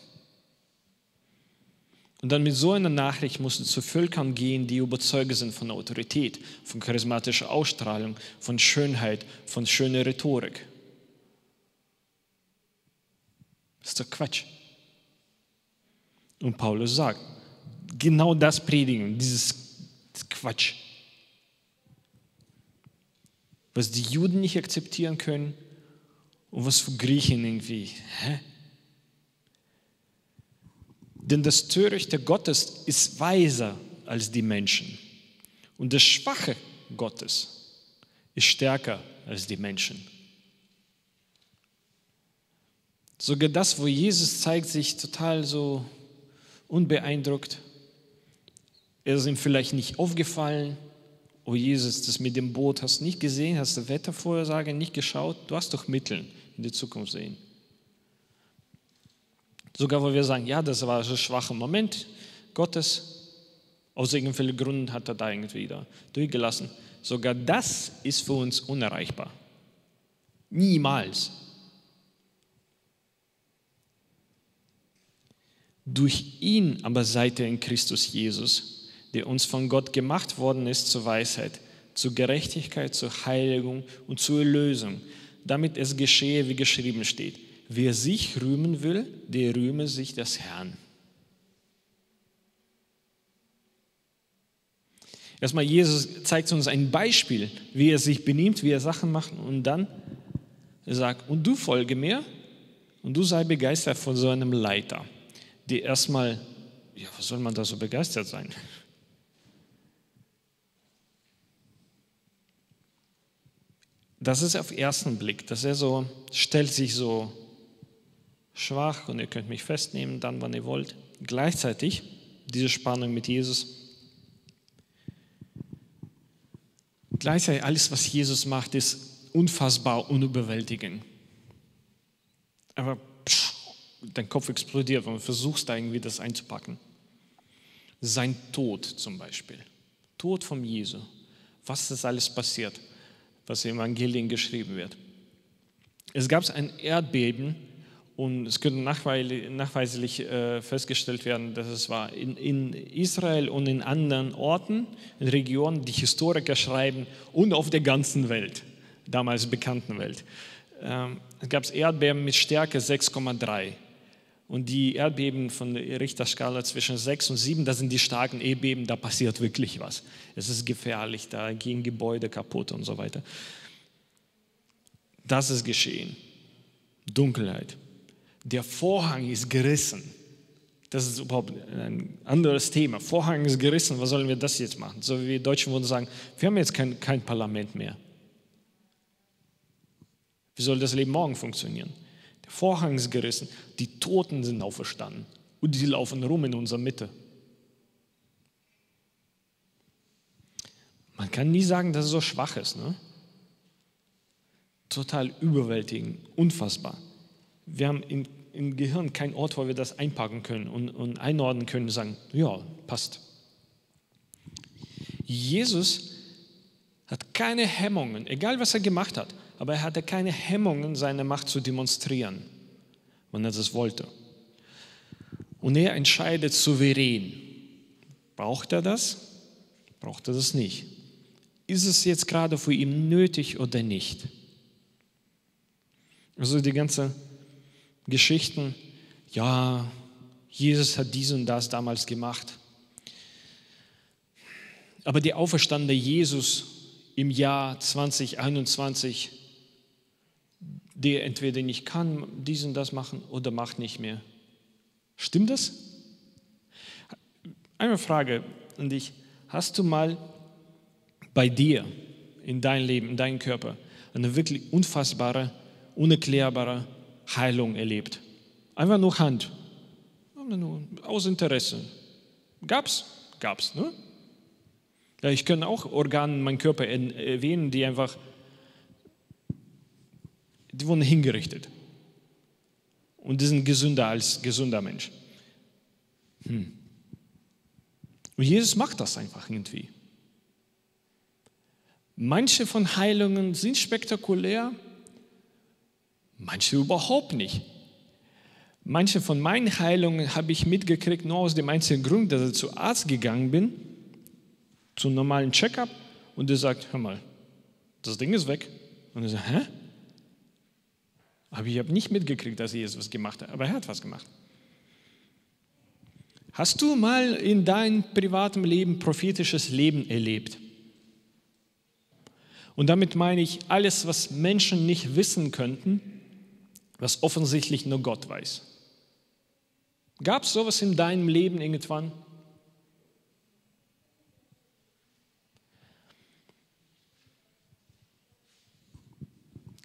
Und dann mit so einer Nachricht musst du zu Völkern gehen, die überzeugt sind von Autorität, von charismatischer Ausstrahlung, von Schönheit, von schöner Rhetorik. Das ist doch Quatsch. Und Paulus sagt, genau das predigen, dieses Quatsch. Was die Juden nicht akzeptieren können und was für Griechen irgendwie. Hä? Denn das Törichte Gottes ist weiser als die Menschen. Und das Schwache Gottes ist stärker als die Menschen. Sogar das, wo Jesus zeigt sich total so unbeeindruckt. Er ist ihm vielleicht nicht aufgefallen. Oh Jesus, das mit dem Boot hast du nicht gesehen, hast du Wettervorhersage nicht geschaut. Du hast doch Mittel in die Zukunft sehen. Sogar wo wir sagen, ja, das war ein schwacher Moment Gottes, aus irgendwelchen Gründen hat er da irgendwie da durchgelassen. Sogar das ist für uns unerreichbar. Niemals. Durch ihn aber seid ihr in Christus Jesus, der uns von Gott gemacht worden ist zur Weisheit, zur Gerechtigkeit, zur Heiligung und zur Erlösung, damit es geschehe, wie geschrieben steht. Wer sich rühmen will, der rühme sich des Herrn. Erstmal, Jesus zeigt uns ein Beispiel, wie er sich benimmt, wie er Sachen macht und dann sagt, und du folge mir und du sei begeistert von so einem Leiter, der erstmal, ja, was soll man da so begeistert sein? Das ist auf ersten Blick, dass er so stellt sich so schwach und ihr könnt mich festnehmen, dann, wann ihr wollt. Gleichzeitig diese Spannung mit Jesus. Gleichzeitig alles, was Jesus macht, ist unfassbar unüberwältigend. Aber pff, dein Kopf explodiert, wenn du versuchst, da irgendwie das einzupacken. Sein Tod zum Beispiel. Tod von Jesu. Was ist alles passiert, was im Evangelien geschrieben wird. Es gab ein Erdbeben Und es könnte nachweislich äh, festgestellt werden, dass es war in, Israel und in anderen Orten, in Regionen, die Historiker schreiben, und auf der ganzen Welt, damals bekannten Welt. Ähm, gab es Erdbeben mit Stärke 6,3. Und die Erdbeben von der Richterskala zwischen 6 und 7, das sind die starken Erdbeben, da passiert wirklich was. Es ist gefährlich, da gehen Gebäude kaputt und so weiter. Das ist geschehen. Dunkelheit. Der Vorhang ist gerissen. Das ist überhaupt ein anderes Thema. Vorhang ist gerissen, was sollen wir das jetzt machen? So wie die Deutschen würden sagen, wir haben jetzt kein, kein Parlament mehr. Wie soll das Leben morgen funktionieren? Der Vorhang ist gerissen, die Toten sind auferstanden und die laufen rum in unserer Mitte. Man kann nie sagen, dass es so schwach ist. Ne? Total überwältigend, unfassbar. Wir haben im, im Gehirn keinen Ort, wo wir das einpacken können und, und einordnen können und sagen, ja, passt. Jesus hat keine Hemmungen, egal was er gemacht hat, aber er hatte keine Hemmungen, seine Macht zu demonstrieren, wenn er das wollte. Und er entscheidet souverän. Braucht er das? Braucht er das nicht? Ist es jetzt gerade für ihn nötig oder nicht? Also die ganze Geschichten, ja, Jesus hat dies und das damals gemacht. Aber der auferstandene Jesus im Jahr 2021, der entweder nicht kann dies und das machen oder macht nicht mehr. Stimmt das? Eine Frage an dich. Hast du mal bei dir, in deinem Leben, in deinem Körper, eine wirklich unfassbare, unerklärbare Heilung erlebt. Einfach nur Hand. Aus Interesse. Gab's? Gab's, ne? Ja, ich kann auch Organe in meinem Körper erwähnen, die einfach, die wurden hingerichtet. Und die sind gesünder als gesunder Mensch. Hm. Und Jesus macht das einfach irgendwie. Manche von Heilungen sind spektakulär, Manche überhaupt nicht. Manche von meinen Heilungen habe ich mitgekriegt nur aus dem einzigen Grund, dass ich zu Arzt gegangen bin, zum normalen Checkup und der sagt, hör mal, das Ding ist weg. Und ich sage, hä? Aber ich habe nicht mitgekriegt, dass Jesus was gemacht hat, aber er hat was gemacht. Hast du mal in deinem privaten Leben prophetisches Leben erlebt? Und damit meine ich alles, was Menschen nicht wissen könnten, was offensichtlich nur Gott weiß. Gab es sowas in deinem Leben irgendwann?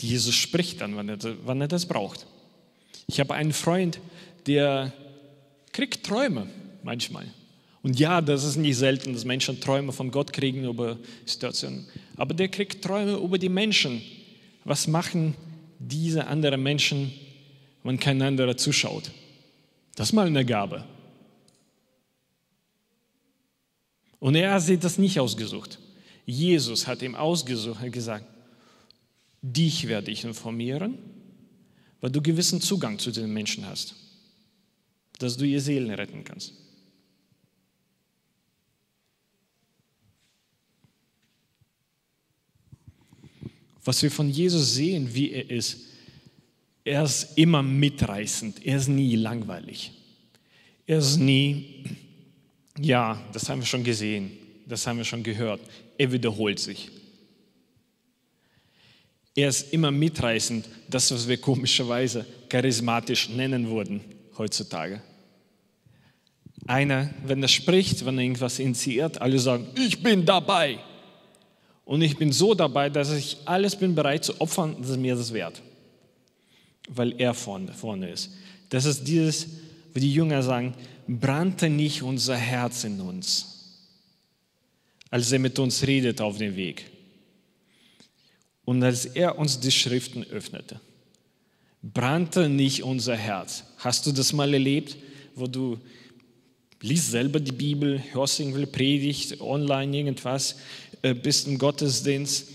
Jesus spricht dann, wann er, wann er das braucht. Ich habe einen Freund, der kriegt Träume manchmal. Und ja, das ist nicht selten, dass Menschen Träume von Gott kriegen über Situationen. Aber der kriegt Träume über die Menschen. Was machen diese anderen Menschen, wenn kein anderer zuschaut. Das ist mal eine Gabe. Und er hat sich das nicht ausgesucht. Jesus hat ihm ausgesucht und gesagt, dich werde ich informieren, weil du gewissen Zugang zu den Menschen hast, dass du ihr Seelen retten kannst. was wir von Jesus sehen, wie er ist, er ist immer mitreißend, er ist nie langweilig. Er ist nie, ja, das haben wir schon gesehen, das haben wir schon gehört, er wiederholt sich. Er ist immer mitreißend, das, was wir komischerweise charismatisch nennen würden heutzutage. Einer, wenn er spricht, wenn er irgendwas initiiert, alle sagen, ich bin dabei. Und ich bin so dabei, dass ich alles bin bereit zu opfern, das ist mir das wert. Weil er vorne, vorne ist. Das ist dieses, wie die Jünger sagen, brannte nicht unser Herz in uns, als er mit uns redet auf dem Weg. Und als er uns die Schriften öffnete, brannte nicht unser Herz. Hast du das mal erlebt, wo du liest selber die Bibel, hörst irgendwie Predigt, online irgendwas äh, bist im Gottesdienst,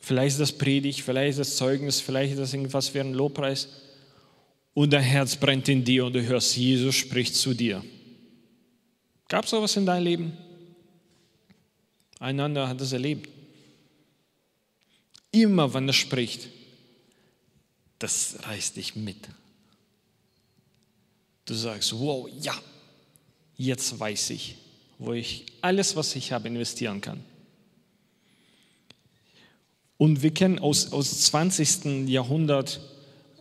vielleicht das Predigt, vielleicht das Zeugnis, vielleicht das irgendwas für ein Lobpreis. und dein Herz brennt in dir und du hörst, Jesus spricht zu dir. Gab es sowas in deinem Leben? Einander hat es erlebt. Immer wenn er spricht, das reißt dich mit. Du sagst, wow, ja, jetzt weiß ich, wo ich alles, was ich habe, investieren kann. Und wir kennen aus, aus 20. Jahrhundert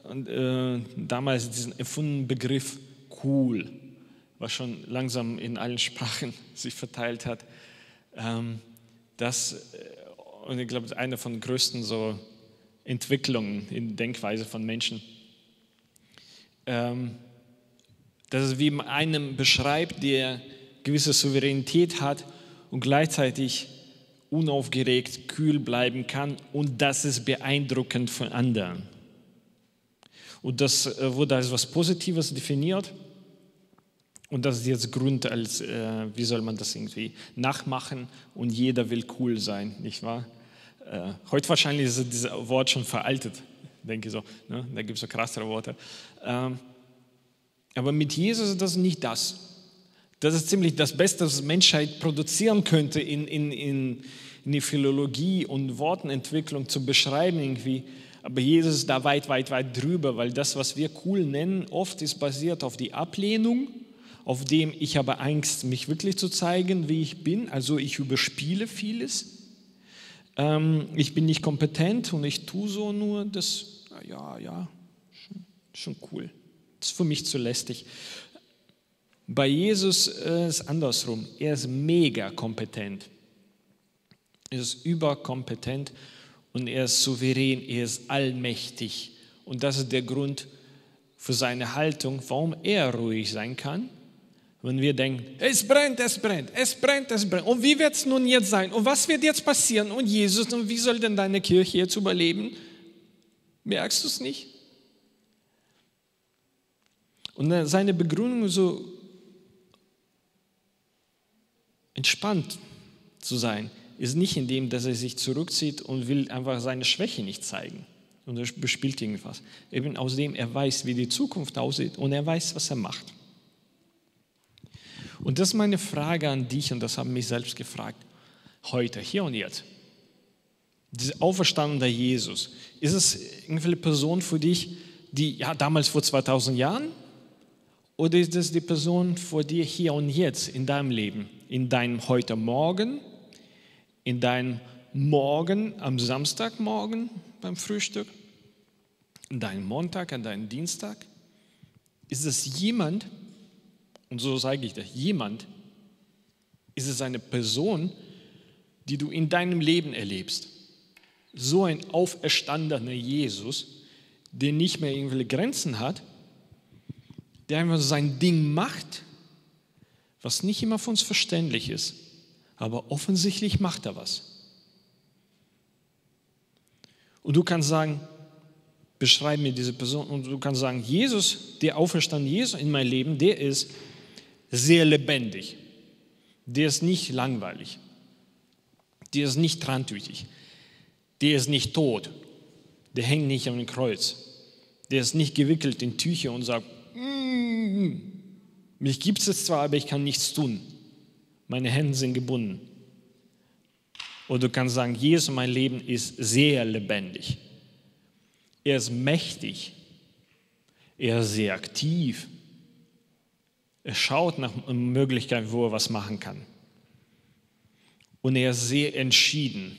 äh, damals diesen erfundenen Begriff cool, was schon langsam in allen Sprachen sich verteilt hat. Ähm, das, äh, und ich glaube, eine von den größten so Entwicklungen in der Denkweise von Menschen. Ähm, dass es wie einem beschreibt, der gewisse Souveränität hat und gleichzeitig unaufgeregt, kühl bleiben kann und das ist beeindruckend für anderen. Und das äh, wurde als was Positives definiert und das ist jetzt Grund, als äh, wie soll man das irgendwie nachmachen und jeder will cool sein, nicht wahr? Äh, heute wahrscheinlich ist dieses Wort schon veraltet, denke ich so. Ne? Da gibt es so krassere Worte. Ähm, aber mit Jesus ist das nicht das. Das ist ziemlich das Beste, was Menschheit produzieren könnte in, in, in, in die Philologie und Wortenentwicklung zu beschreiben irgendwie. Aber Jesus ist da weit, weit, weit drüber, weil das, was wir cool nennen, oft ist basiert auf die Ablehnung, auf dem ich habe Angst, mich wirklich zu zeigen, wie ich bin. Also ich überspiele vieles. Ähm, ich bin nicht kompetent und ich tue so nur das, ja, ja, schon, schon cool. Das ist für mich zu lästig. Bei Jesus äh, ist andersrum. Er ist mega kompetent. Er ist überkompetent und er ist souverän, er ist allmächtig. Und das ist der Grund für seine Haltung, warum er ruhig sein kann. Wenn wir denken, es brennt, es brennt, es brennt, es brennt. Und wie wird es nun jetzt sein? Und was wird jetzt passieren? Und Jesus, und wie soll denn deine Kirche jetzt überleben? Merkst du es nicht? Und seine Begründung so entspannt zu sein, ist nicht in dem, dass er sich zurückzieht und will einfach seine Schwäche nicht zeigen und er bespielt irgendwas. Eben aus dem, er weiß, wie die Zukunft aussieht und er weiß, was er macht. Und das ist meine Frage an dich und das haben mich selbst gefragt. Heute, hier und jetzt. Dieser auferstandene Jesus, ist es irgendeine Person für dich, die ja damals vor 2000 Jahren oder ist es die Person vor dir hier und jetzt in deinem Leben, in deinem heute Morgen, in deinem Morgen am Samstagmorgen beim Frühstück, in deinem Montag, an deinem Dienstag? Ist es jemand, und so sage ich das, jemand, ist es eine Person, die du in deinem Leben erlebst? So ein auferstandener Jesus, der nicht mehr irgendwelche Grenzen hat, der einfach sein Ding macht, was nicht immer für uns verständlich ist, aber offensichtlich macht er was. Und du kannst sagen, beschreib mir diese Person und du kannst sagen, Jesus, der Auferstand Jesus in mein Leben, der ist sehr lebendig. Der ist nicht langweilig. Der ist nicht trantütig. Der ist nicht tot. Der hängt nicht am Kreuz. Der ist nicht gewickelt in Tücher und sagt, mm, mich gibt es zwar, aber ich kann nichts tun. Meine Hände sind gebunden. Oder du kannst sagen, Jesus, mein Leben ist sehr lebendig. Er ist mächtig. Er ist sehr aktiv. Er schaut nach Möglichkeiten, wo er was machen kann. Und er ist sehr entschieden.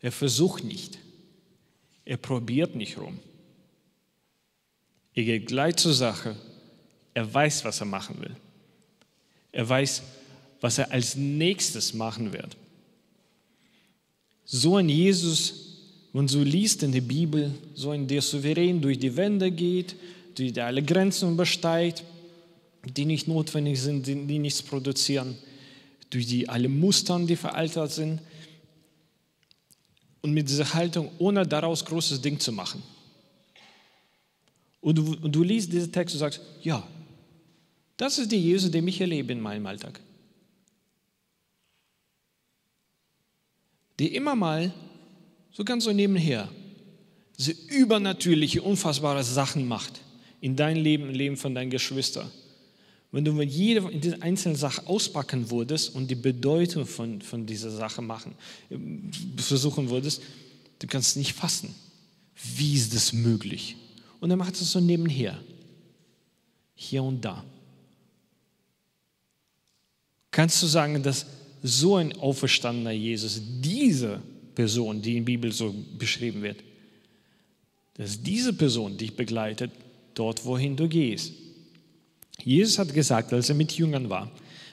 Er versucht nicht. Er probiert nicht rum. Er geht gleich zur Sache. Er weiß, was er machen will. Er weiß, was er als nächstes machen wird. So ein Jesus, wenn du liest in der Bibel, so ein, der souverän durch die Wände geht, die alle Grenzen übersteigt, die nicht notwendig sind, die, die nichts produzieren, durch die alle Mustern, die veraltet sind. Und mit dieser Haltung, ohne daraus großes Ding zu machen. Und du, und du liest diesen Text und sagst, ja, das ist der Jesus, den ich erlebe in meinem Alltag. Die immer mal, so ganz so nebenher, diese übernatürliche, unfassbare Sachen macht in dein Leben, im Leben von deinen Geschwistern. Wenn du jede einzelne Sache auspacken würdest und die Bedeutung von, von dieser Sache machen, versuchen würdest, du kannst nicht fassen. Wie ist das möglich? Und er macht es so nebenher, hier und da. Kannst du sagen, dass so ein auferstandener Jesus, diese Person, die in der Bibel so beschrieben wird, dass diese Person dich begleitet, dort, wohin du gehst? Jesus hat gesagt, als er mit Jüngern war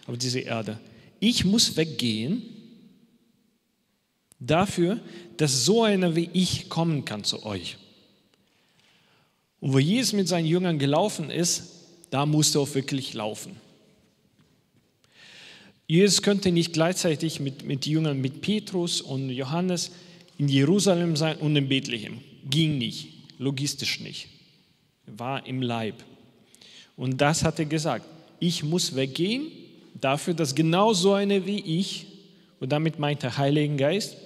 auf dieser Erde, ich muss weggehen dafür, dass so einer wie ich kommen kann zu euch. Und wo Jesus mit seinen Jüngern gelaufen ist, da musste er auch wirklich laufen. Jesus könnte nicht gleichzeitig mit, mit Jüngern, mit Petrus und Johannes in Jerusalem sein und in Bethlehem. Ging nicht, logistisch nicht. War im Leib. Und das hat er gesagt. Ich muss weggehen dafür, dass genau so eine wie ich, und damit meint der Heilige Geist,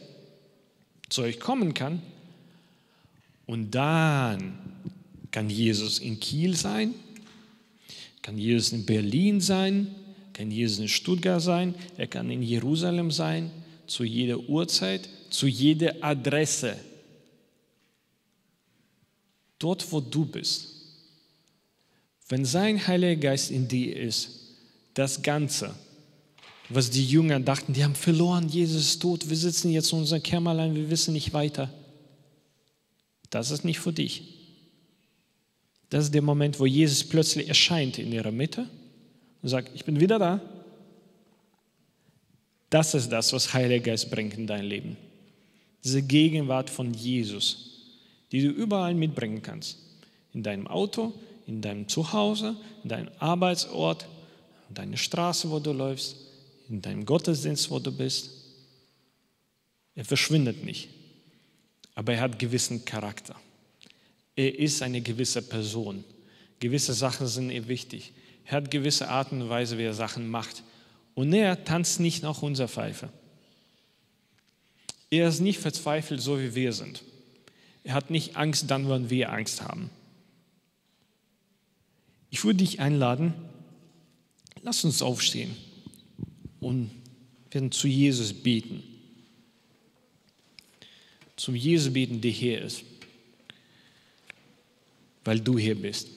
zu euch kommen kann. Und dann kann Jesus in Kiel sein, kann Jesus in Berlin sein, kann Jesus in Stuttgart sein, er kann in Jerusalem sein, zu jeder Uhrzeit, zu jeder Adresse. Dort, wo du bist. Wenn sein Heiliger Geist in dir ist, das Ganze, was die Jünger dachten, die haben verloren, Jesus ist tot, wir sitzen jetzt in unserem Kämmerlein, wir wissen nicht weiter. Das ist nicht für dich. Das ist der Moment, wo Jesus plötzlich erscheint in ihrer Mitte und sagt, ich bin wieder da. Das ist das, was Heiliger Geist bringt in dein Leben. Diese Gegenwart von Jesus, die du überall mitbringen kannst. In deinem Auto, in deinem Zuhause, in deinem Arbeitsort, in deiner Straße, wo du läufst, in deinem Gottesdienst, wo du bist. Er verschwindet nicht, aber er hat gewissen Charakter. Er ist eine gewisse Person. Gewisse Sachen sind ihm wichtig. Er hat gewisse Art und Weise, wie er Sachen macht. Und er tanzt nicht nach unserer Pfeife. Er ist nicht verzweifelt, so wie wir sind. Er hat nicht Angst dann, wenn wir Angst haben. Ich würde dich einladen, lass uns aufstehen und werden zu Jesus beten. Zum Jesus beten, der hier ist, weil du hier bist.